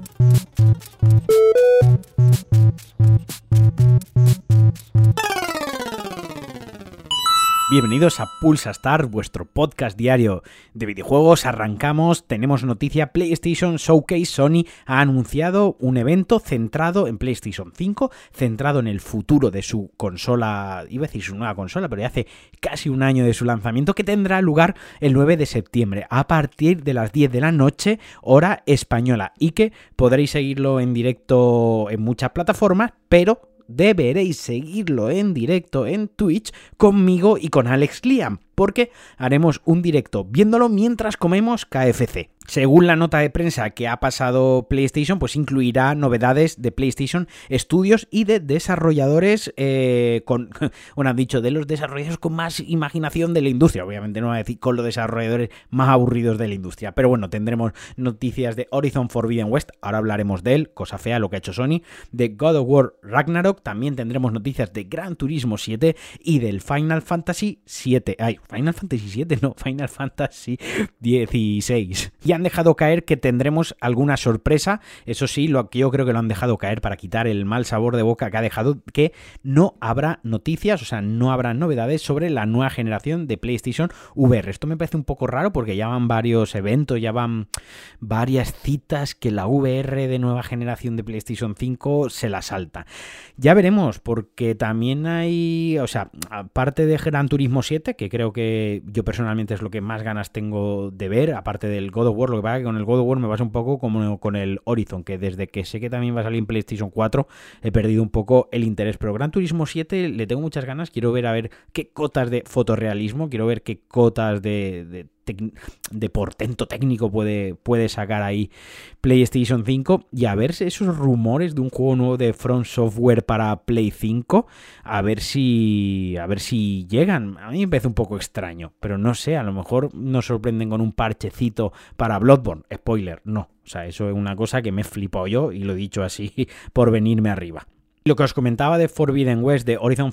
Thank you. Bienvenidos a Pulsa Star, vuestro podcast diario de videojuegos. Arrancamos, tenemos noticia, PlayStation Showcase Sony ha anunciado un evento centrado en PlayStation 5, centrado en el futuro de su consola, iba a decir su nueva consola, pero ya hace casi un año de su lanzamiento, que tendrá lugar el 9 de septiembre a partir de las 10 de la noche, hora española, y que podréis seguirlo en directo en muchas plataformas, pero deberéis seguirlo en directo en Twitch conmigo y con Alex Liam, porque haremos un directo viéndolo mientras comemos KFC. Según la nota de prensa que ha pasado PlayStation, pues incluirá novedades de PlayStation Studios y de desarrolladores eh, con, bueno, han dicho, de los desarrolladores con más imaginación de la industria. Obviamente no va a decir con los desarrolladores más aburridos de la industria. Pero bueno, tendremos noticias de Horizon Forbidden West, ahora hablaremos de él, cosa fea lo que ha hecho Sony, de God of War Ragnarok, también tendremos noticias de Gran Turismo 7 y del Final Fantasy 7. Ay, Final Fantasy 7, no, Final Fantasy 16. Ya han dejado caer que tendremos alguna sorpresa. Eso sí, lo yo creo que lo han dejado caer para quitar el mal sabor de boca que ha dejado que no habrá noticias, o sea, no habrá novedades sobre la nueva generación de PlayStation VR. Esto me parece un poco raro porque ya van varios eventos, ya van varias citas que la VR de nueva generación de PlayStation 5 se la salta. Ya veremos, porque también hay, o sea, aparte de Gran Turismo 7, que creo que yo personalmente es lo que más ganas tengo de ver, aparte del God of War lo que pasa que con el God of War me pasa un poco como con el Horizon, que desde que sé que también va a salir en PlayStation 4 he perdido un poco el interés. Pero Gran Turismo 7 le tengo muchas ganas, quiero ver a ver qué cotas de fotorrealismo, quiero ver qué cotas de de portento técnico puede, puede sacar ahí PlayStation 5 y a ver esos rumores de un juego nuevo de Front Software para Play 5, a ver si a ver si llegan. A mí me parece un poco extraño, pero no sé, a lo mejor nos sorprenden con un parchecito para Bloodborne. Spoiler, no. O sea, eso es una cosa que me he flipado yo y lo he dicho así por venirme arriba. Lo que os comentaba de Forbidden West, de Horizon,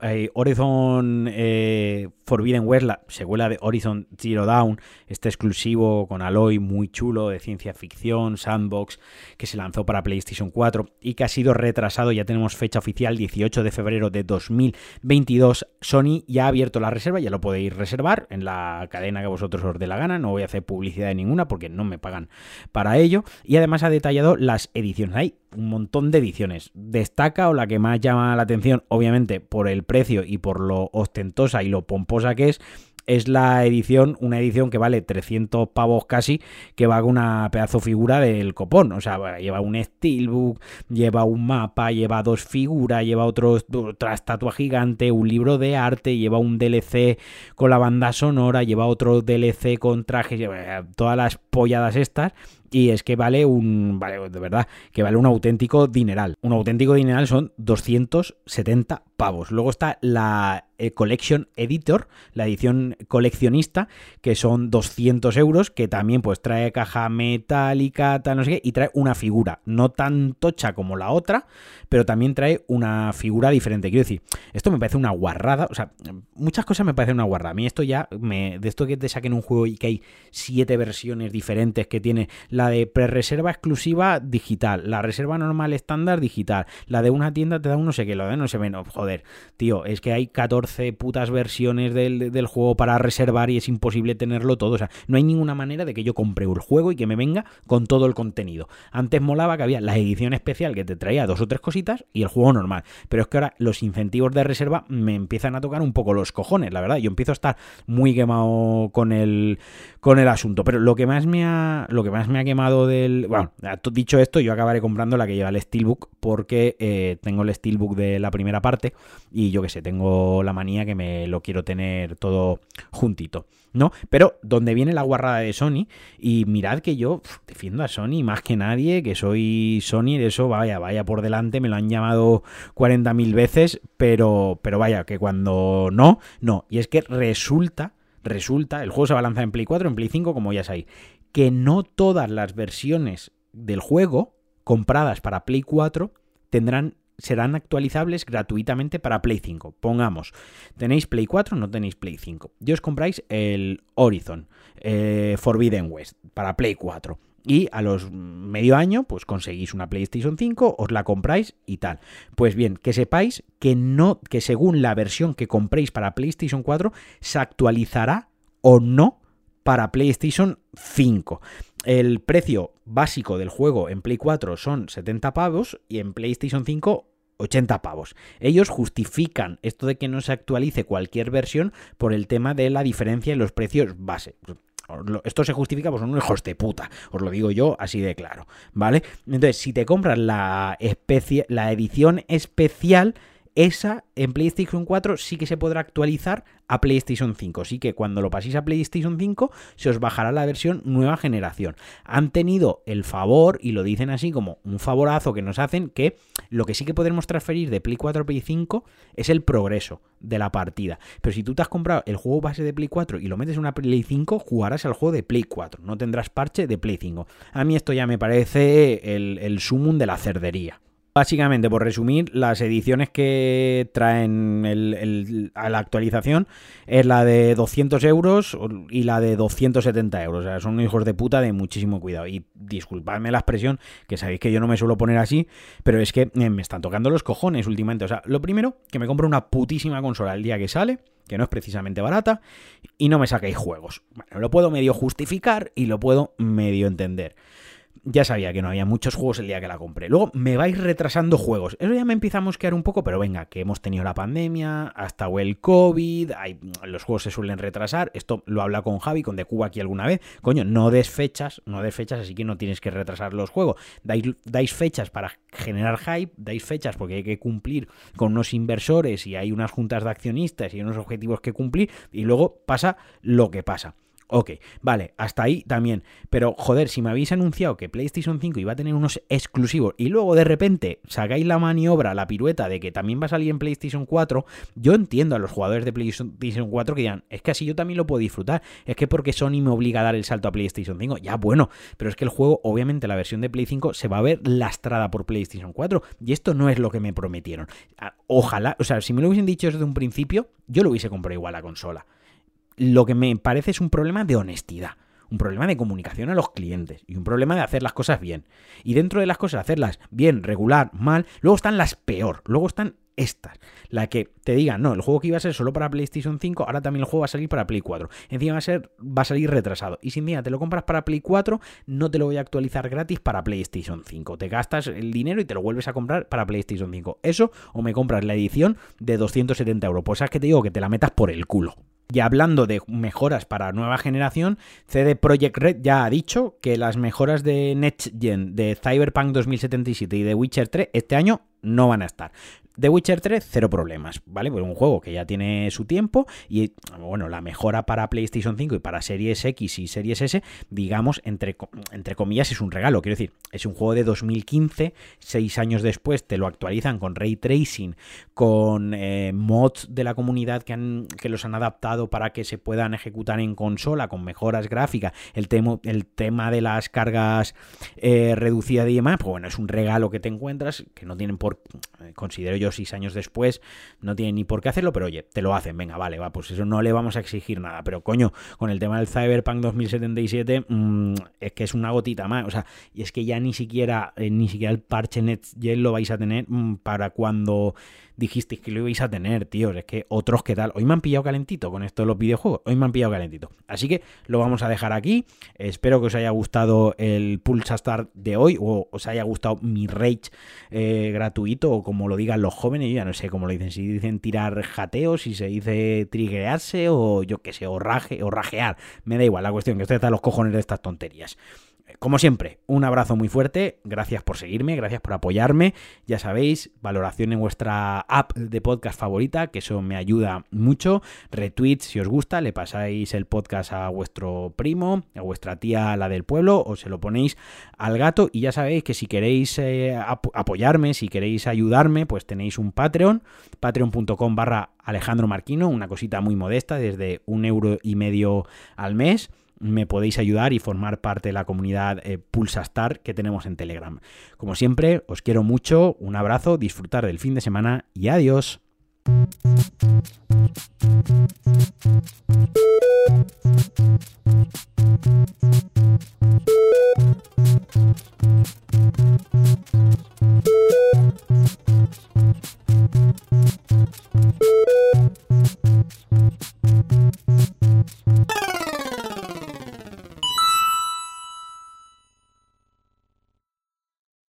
eh, Horizon eh, Forbidden West, la secuela de Horizon Zero Dawn, este exclusivo con Aloy muy chulo de ciencia ficción, sandbox, que se lanzó para PlayStation 4 y que ha sido retrasado, ya tenemos fecha oficial 18 de febrero de 2022. Sony ya ha abierto la reserva, ya lo podéis reservar en la cadena que vosotros os dé la gana, no voy a hacer publicidad de ninguna porque no me pagan para ello y además ha detallado las ediciones. Hay un montón de ediciones. Destaca o la que más llama la atención, obviamente por el precio y por lo ostentosa y lo pomposa que es, es la edición, una edición que vale 300 pavos casi, que va con una pedazo figura del copón. O sea, lleva un steelbook, lleva un mapa, lleva dos figuras, lleva otro, otra estatua gigante, un libro de arte, lleva un DLC con la banda sonora, lleva otro DLC con trajes, lleva todas las polladas estas y es que vale un, vale, de verdad, que vale un auténtico dineral. Un auténtico dineral son 270 pavos. Luego está la eh, Collection Editor, la edición coleccionista, que son 200 euros, que también pues trae caja metálica, tal, no sé qué, y trae una figura, no tan tocha como la otra, pero también trae una figura diferente. Quiero decir, esto me parece una guarrada, o sea, muchas cosas me parecen una guarrada. A mí esto ya, me, de esto que te saquen un juego y que hay siete versiones diferentes que tiene la de pre-reserva exclusiva digital, la reserva normal estándar digital, la de una tienda te da un no sé qué, lo de no sé menos, joder, tío, es que hay 14 putas versiones del, del, juego para reservar y es imposible tenerlo todo, o sea, no hay ninguna manera de que yo compre el juego y que me venga con todo el contenido. Antes molaba que había la edición especial que te traía dos o tres cositas y el juego normal, pero es que ahora los incentivos de reserva me empiezan a tocar un poco los cojones, la verdad, yo empiezo a estar muy quemado con el con el asunto, pero lo que más me lo que más me ha quemado del. Bueno, dicho esto, yo acabaré comprando la que lleva el Steelbook porque eh, tengo el Steelbook de la primera parte y yo que sé, tengo la manía que me lo quiero tener todo juntito, ¿no? Pero donde viene la guarrada de Sony, y mirad que yo defiendo a Sony más que nadie, que soy Sony, de eso vaya, vaya por delante, me lo han llamado 40.000 veces, pero, pero vaya, que cuando no, no. Y es que resulta resulta, el juego se va a lanzar en Play 4, en Play 5, como ya sabéis, que no todas las versiones del juego compradas para Play 4 tendrán serán actualizables gratuitamente para Play 5. Pongamos, tenéis Play 4, no tenéis Play 5. Y os compráis el Horizon eh, Forbidden West para Play 4 y a los medio año pues conseguís una PlayStation 5, os la compráis y tal. Pues bien, que sepáis que no que según la versión que compréis para PlayStation 4 se actualizará o no para PlayStation 5. El precio básico del juego en Play 4 son 70 pavos y en PlayStation 5 80 pavos. Ellos justifican esto de que no se actualice cualquier versión por el tema de la diferencia en los precios base. Esto se justifica, pues son hijos de puta, os lo digo yo así de claro, ¿vale? Entonces, si te compras la, especie, la edición especial, esa en PlayStation 4 sí que se podrá actualizar a PlayStation 5. Así que cuando lo paséis a PlayStation 5 se os bajará la versión nueva generación. Han tenido el favor, y lo dicen así como un favorazo que nos hacen, que lo que sí que podremos transferir de Play 4 a Play 5 es el progreso de la partida. Pero si tú te has comprado el juego base de Play 4 y lo metes en una Play 5, jugarás al juego de Play 4. No tendrás parche de Play 5. A mí esto ya me parece el, el sumum de la cerdería. Básicamente, por resumir, las ediciones que traen a la actualización es la de 200 euros y la de 270 euros. O sea, son hijos de puta de muchísimo cuidado. Y disculpadme la expresión, que sabéis que yo no me suelo poner así, pero es que eh, me están tocando los cojones últimamente. O sea, lo primero, que me compro una putísima consola el día que sale que no es precisamente barata, y no me saquéis juegos. Bueno, lo puedo medio justificar y lo puedo medio entender ya sabía que no había muchos juegos el día que la compré. Luego me vais retrasando juegos. Eso ya me empieza a mosquear un poco, pero venga, que hemos tenido la pandemia, hasta el COVID, hay, los juegos se suelen retrasar. Esto lo habla con Javi, con De Cuba aquí alguna vez. Coño, no des fechas, no des fechas, así que no tienes que retrasar los juegos. Dais, dais fechas para generar hype, dais fechas porque hay que cumplir con unos inversores y hay unas juntas de accionistas y unos objetivos que cumplir, y luego pasa lo que pasa. Ok, vale, hasta ahí también. Pero joder, si me habéis anunciado que PlayStation 5 iba a tener unos exclusivos y luego de repente sacáis la maniobra, la pirueta de que también va a salir en PlayStation 4, yo entiendo a los jugadores de PlayStation 4 que digan, es que así yo también lo puedo disfrutar. Es que porque Sony me obliga a dar el salto a PlayStation 5. Ya bueno, pero es que el juego, obviamente la versión de Play 5 se va a ver lastrada por PlayStation 4 y esto no es lo que me prometieron. Ah, ojalá, o sea, si me lo hubiesen dicho desde un principio, yo lo hubiese comprado igual la consola lo que me parece es un problema de honestidad, un problema de comunicación a los clientes y un problema de hacer las cosas bien. Y dentro de las cosas, hacerlas bien, regular, mal, luego están las peor, luego están estas. La que te digan, no, el juego que iba a ser solo para PlayStation 5, ahora también el juego va a salir para Play 4. Encima va a, ser, va a salir retrasado. Y si día te lo compras para Play 4, no te lo voy a actualizar gratis para PlayStation 5. Te gastas el dinero y te lo vuelves a comprar para PlayStation 5. Eso o me compras la edición de 270 euros. Pues sabes que te digo que te la metas por el culo. Y hablando de mejoras para nueva generación, CD Projekt Red ya ha dicho que las mejoras de Next Gen de Cyberpunk 2077 y de Witcher 3 este año no van a estar. The Witcher 3, cero problemas, ¿vale? Pues un juego que ya tiene su tiempo y, bueno, la mejora para PlayStation 5 y para Series X y Series S, digamos, entre, entre comillas, es un regalo. Quiero decir, es un juego de 2015, seis años después te lo actualizan con ray tracing, con eh, mods de la comunidad que, han, que los han adaptado para que se puedan ejecutar en consola, con mejoras gráficas, el, tema el tema de las cargas eh, reducidas y demás, pues bueno, es un regalo que te encuentras que no tienen por, considero yo, seis años después, no tiene ni por qué hacerlo, pero oye, te lo hacen, venga, vale, va, pues eso no le vamos a exigir nada, pero coño, con el tema del Cyberpunk 2077, mm, es que es una gotita más, o sea, y es que ya ni siquiera, eh, ni siquiera el parche NetGen lo vais a tener mm, para cuando dijisteis que lo ibais a tener, tío. Es que otros que tal. Hoy me han pillado calentito con esto de los videojuegos. Hoy me han pillado calentito. Así que lo vamos a dejar aquí. Espero que os haya gustado el Pulsa Start de hoy o os haya gustado mi rage eh, gratuito o como lo digan los jóvenes. Yo ya no sé cómo lo dicen. Si dicen tirar jateo, si se dice triguearse o yo qué sé, o, raje, o rajear. Me da igual la cuestión que usted está los cojones de estas tonterías. Como siempre, un abrazo muy fuerte, gracias por seguirme, gracias por apoyarme, ya sabéis, valoración en vuestra app de podcast favorita, que eso me ayuda mucho, retweet si os gusta, le pasáis el podcast a vuestro primo, a vuestra tía, la del pueblo, o se lo ponéis al gato. Y ya sabéis que si queréis eh, apoyarme, si queréis ayudarme, pues tenéis un Patreon, patreon.com barra Alejandro Marquino, una cosita muy modesta, desde un euro y medio al mes me podéis ayudar y formar parte de la comunidad eh, Pulsastar que tenemos en Telegram. Como siempre, os quiero mucho, un abrazo, disfrutar del fin de semana y adiós.